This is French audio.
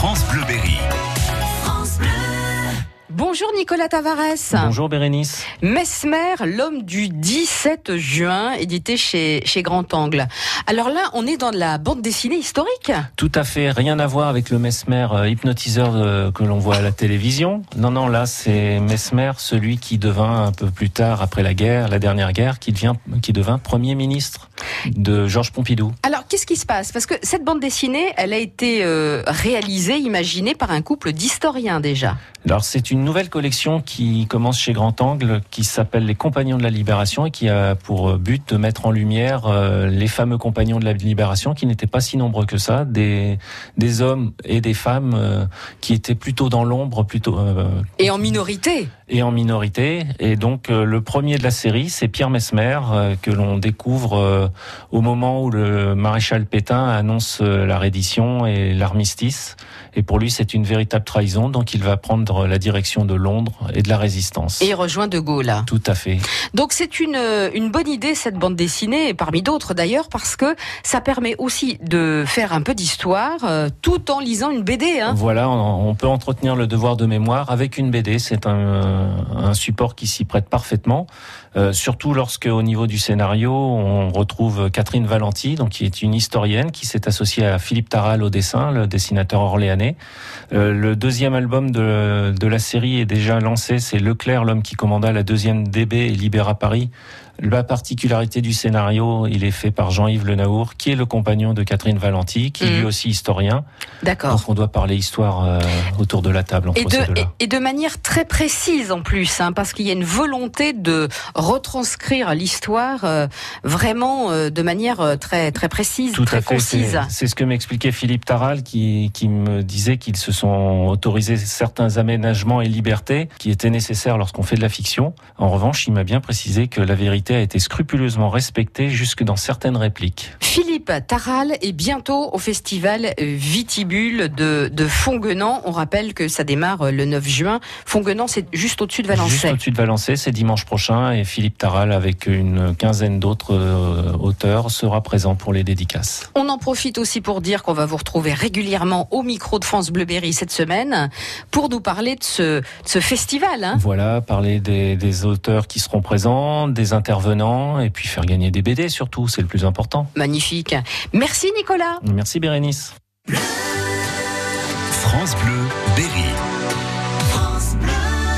France Bleu Berry. Bonjour Nicolas Tavares. Bonjour Bérénice. Mesmer, l'homme du 17 juin, édité chez, chez Grand Angle. Alors là, on est dans la bande dessinée historique Tout à fait, rien à voir avec le Mesmer euh, hypnotiseur euh, que l'on voit à la télévision. Non, non, là c'est Mesmer, celui qui devint un peu plus tard, après la guerre, la dernière guerre, qui, devient, qui devint Premier ministre de Georges Pompidou. Alors qu'est-ce qui se passe? Parce que cette bande dessinée, elle a été euh, réalisée, imaginée par un couple d'historiens déjà. Alors c'est une nouvelle collection qui commence chez Grand Angle, qui s'appelle Les Compagnons de la Libération et qui a pour but de mettre en lumière euh, les fameux Compagnons de la Libération, qui n'étaient pas si nombreux que ça, des, des hommes et des femmes euh, qui étaient plutôt dans l'ombre, plutôt euh, Et en minorité et en minorité. Et donc euh, le premier de la série, c'est Pierre Mesmer, euh, que l'on découvre euh, au moment où le maréchal Pétain annonce euh, la reddition et l'armistice. Et pour lui, c'est une véritable trahison, donc il va prendre la direction de Londres et de la résistance. et il rejoint De Gaulle. Tout à fait. Donc c'est une, une bonne idée cette bande dessinée, et parmi d'autres d'ailleurs, parce que ça permet aussi de faire un peu d'histoire euh, tout en lisant une BD. Hein. Voilà, on, on peut entretenir le devoir de mémoire avec une BD. C'est un, un support qui s'y prête parfaitement. Euh, surtout lorsque, au niveau du scénario, on retrouve Catherine Valenti, donc qui est une historienne qui s'est associée à Philippe Taral au dessin, le dessinateur orléanais. Euh, le deuxième album de, la série est déjà lancé, c'est Leclerc, l'homme qui commanda la deuxième DB et Libéra Paris. La particularité du scénario, il est fait par Jean-Yves Le Naour, qui est le compagnon de Catherine Valenti, qui est lui Mhm. aussi historien. D'accord. Donc on doit parler histoire euh, autour de la table entre Et de, ces et, et de manière très précise en plus, hein, parce qu'il y a une volonté de retranscrire l'histoire euh, vraiment euh, de manière très très précise, Tout très à fait. concise. C'est c'est ce que m'expliquait Philippe Taral, qui, qui me disait qu'ils se sont autorisés certains aménagements et libertés qui étaient nécessaires lorsqu'on fait de la fiction. En revanche, il m'a bien précisé que la vérité a été scrupuleusement respectée jusque dans certaines répliques. Philippe Taral est bientôt au festival Vitibule de, de Fonguenant. On rappelle que ça démarre le 9 juin. Fonguenant, c'est juste au-dessus de Juste Valençay. au-dessus de Valençay, c'est dimanche prochain et Philippe Taral, avec une quinzaine d'autres euh, auteurs, sera présent pour les dédicaces. On en profite aussi pour dire qu'on va vous retrouver régulièrement au micro de France Bleuberry cette semaine pour nous parler de ce, de ce festival. Hein. Voilà, parler des, des auteurs qui seront présents, des intervenants, et puis faire gagner des BD surtout, c'est le plus important. Magnifique. Merci Nicolas. Merci Bérénice. France Bleu Berry.